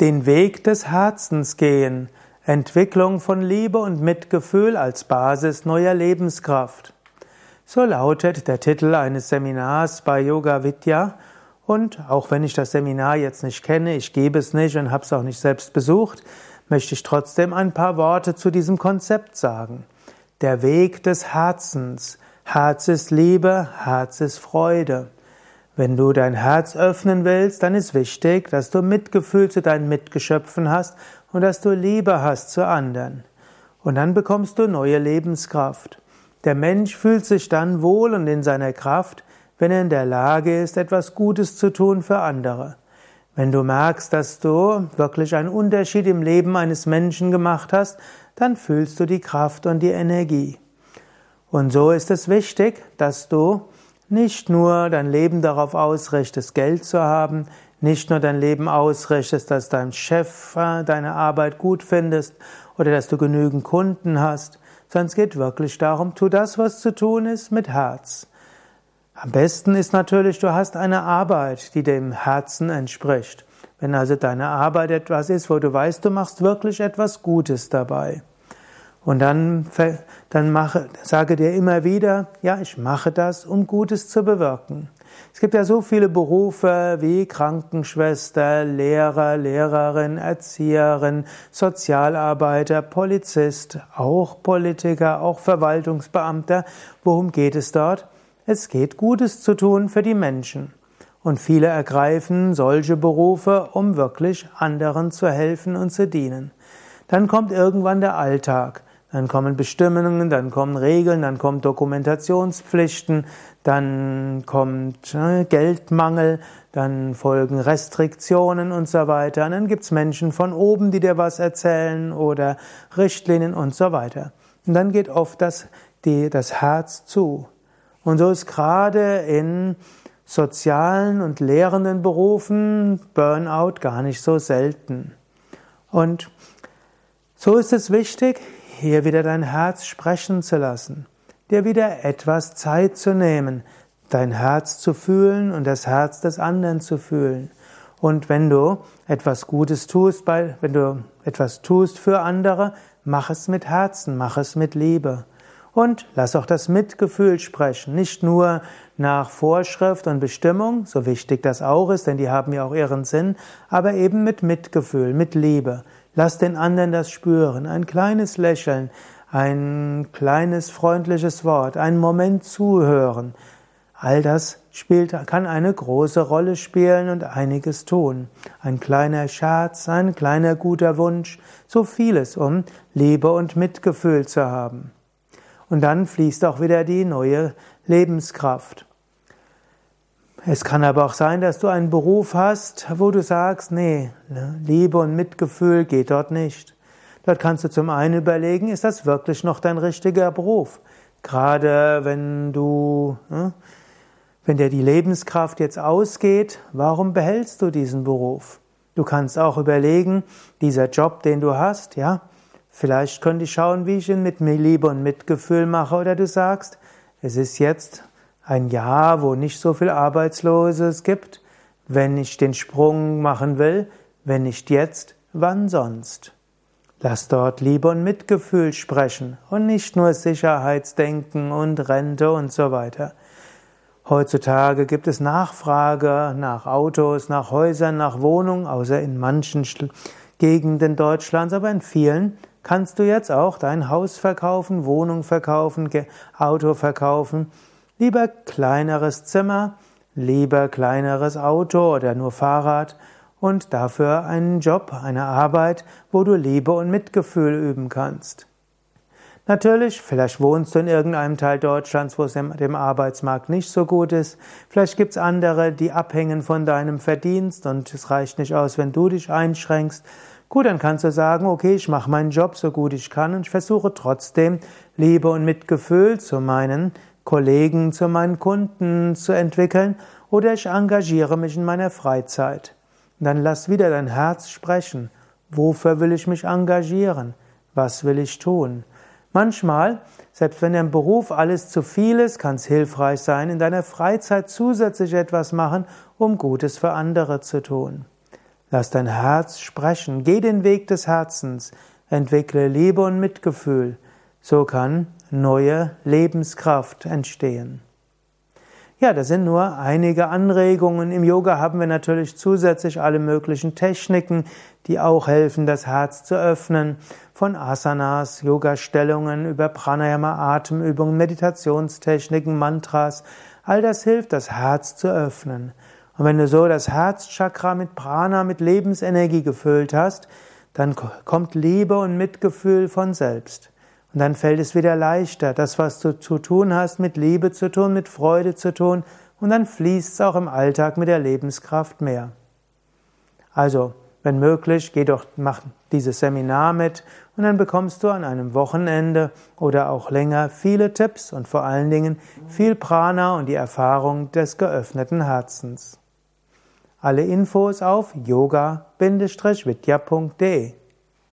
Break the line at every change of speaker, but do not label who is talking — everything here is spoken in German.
Den Weg des Herzens gehen. Entwicklung von Liebe und Mitgefühl als Basis neuer Lebenskraft. So lautet der Titel eines Seminars bei Yoga Vidya. Und auch wenn ich das Seminar jetzt nicht kenne, ich gebe es nicht und habe es auch nicht selbst besucht, möchte ich trotzdem ein paar Worte zu diesem Konzept sagen. Der Weg des Herzens. Herz ist Liebe, Herz ist Freude. Wenn du dein Herz öffnen willst, dann ist wichtig, dass du Mitgefühl zu deinen Mitgeschöpfen hast und dass du Liebe hast zu anderen. Und dann bekommst du neue Lebenskraft. Der Mensch fühlt sich dann wohl und in seiner Kraft, wenn er in der Lage ist, etwas Gutes zu tun für andere. Wenn du merkst, dass du wirklich einen Unterschied im Leben eines Menschen gemacht hast, dann fühlst du die Kraft und die Energie. Und so ist es wichtig, dass du nicht nur dein Leben darauf ausrichtest, Geld zu haben, nicht nur dein Leben ausrichtest, dass dein Chef äh, deine Arbeit gut findest oder dass du genügend Kunden hast, sondern es geht wirklich darum, tu das, was zu tun ist, mit Herz. Am besten ist natürlich, du hast eine Arbeit, die dem Herzen entspricht. Wenn also deine Arbeit etwas ist, wo du weißt, du machst wirklich etwas Gutes dabei. Und dann, dann mache, sage dir immer wieder, ja, ich mache das, um Gutes zu bewirken. Es gibt ja so viele Berufe wie Krankenschwester, Lehrer, Lehrerin, Erzieherin, Sozialarbeiter, Polizist, auch Politiker, auch Verwaltungsbeamter. Worum geht es dort? Es geht Gutes zu tun für die Menschen. Und viele ergreifen solche Berufe, um wirklich anderen zu helfen und zu dienen. Dann kommt irgendwann der Alltag. Dann kommen Bestimmungen, dann kommen Regeln, dann kommen Dokumentationspflichten, dann kommt äh, Geldmangel, dann folgen Restriktionen und so weiter. Und dann gibt's Menschen von oben, die dir was erzählen oder Richtlinien und so weiter. Und dann geht oft das, die, das Herz zu. Und so ist gerade in sozialen und lehrenden Berufen Burnout gar nicht so selten. Und so ist es wichtig, hier wieder dein Herz sprechen zu lassen, dir wieder etwas Zeit zu nehmen, dein Herz zu fühlen und das Herz des anderen zu fühlen. Und wenn du etwas Gutes tust, wenn du etwas tust für andere, mach es mit Herzen, mach es mit Liebe. Und lass auch das Mitgefühl sprechen, nicht nur nach Vorschrift und Bestimmung, so wichtig das auch ist, denn die haben ja auch ihren Sinn, aber eben mit Mitgefühl, mit Liebe. Lass den anderen das spüren. Ein kleines Lächeln, ein kleines freundliches Wort, einen Moment zuhören. All das spielt, kann eine große Rolle spielen und einiges tun. Ein kleiner Scherz, ein kleiner guter Wunsch, so vieles, um Liebe und Mitgefühl zu haben. Und dann fließt auch wieder die neue Lebenskraft. Es kann aber auch sein, dass du einen Beruf hast, wo du sagst, nee, ne, Liebe und Mitgefühl geht dort nicht. Dort kannst du zum einen überlegen, ist das wirklich noch dein richtiger Beruf? Gerade wenn du, ne, wenn dir die Lebenskraft jetzt ausgeht, warum behältst du diesen Beruf? Du kannst auch überlegen, dieser Job, den du hast, ja, vielleicht könnte ich schauen, wie ich ihn mit Liebe und Mitgefühl mache, oder du sagst, es ist jetzt ein Jahr, wo nicht so viel Arbeitsloses gibt, wenn ich den Sprung machen will, wenn nicht jetzt, wann sonst? Lass dort Liebe und Mitgefühl sprechen und nicht nur Sicherheitsdenken und Rente und so weiter. Heutzutage gibt es Nachfrage nach Autos, nach Häusern, nach Wohnungen, außer in manchen Gegenden Deutschlands, aber in vielen kannst du jetzt auch dein Haus verkaufen, Wohnung verkaufen, Auto verkaufen Lieber kleineres Zimmer, lieber kleineres Auto oder nur Fahrrad und dafür einen Job, eine Arbeit, wo du Liebe und Mitgefühl üben kannst. Natürlich, vielleicht wohnst du in irgendeinem Teil Deutschlands, wo es dem Arbeitsmarkt nicht so gut ist. Vielleicht gibt's andere, die abhängen von deinem Verdienst und es reicht nicht aus, wenn du dich einschränkst. Gut, dann kannst du sagen, okay, ich mache meinen Job so gut ich kann und ich versuche trotzdem Liebe und Mitgefühl zu meinen Kollegen zu meinen Kunden zu entwickeln oder ich engagiere mich in meiner Freizeit. dann lass wieder dein Herz sprechen. Wofür will ich mich engagieren? Was will ich tun? Manchmal, selbst wenn im Beruf alles zu viel ist, kann es hilfreich sein, in deiner Freizeit zusätzlich etwas machen, um Gutes für andere zu tun. Lass dein Herz sprechen, geh den Weg des Herzens, entwickle Liebe und Mitgefühl. So kann neue Lebenskraft entstehen. Ja, das sind nur einige Anregungen. Im Yoga haben wir natürlich zusätzlich alle möglichen Techniken, die auch helfen, das Herz zu öffnen. Von Asanas, Yoga-Stellungen über Pranayama, Atemübungen, Meditationstechniken, Mantras. All das hilft, das Herz zu öffnen. Und wenn du so das Herzchakra mit Prana, mit Lebensenergie gefüllt hast, dann kommt Liebe und Mitgefühl von selbst. Und dann fällt es wieder leichter, das, was du zu tun hast, mit Liebe zu tun, mit Freude zu tun, und dann fließt es auch im Alltag mit der Lebenskraft mehr. Also, wenn möglich, geh doch, mach dieses Seminar mit und dann bekommst du an einem Wochenende oder auch länger viele Tipps und vor allen Dingen viel Prana und die Erfahrung des geöffneten Herzens. Alle Infos auf yoga-vidya.de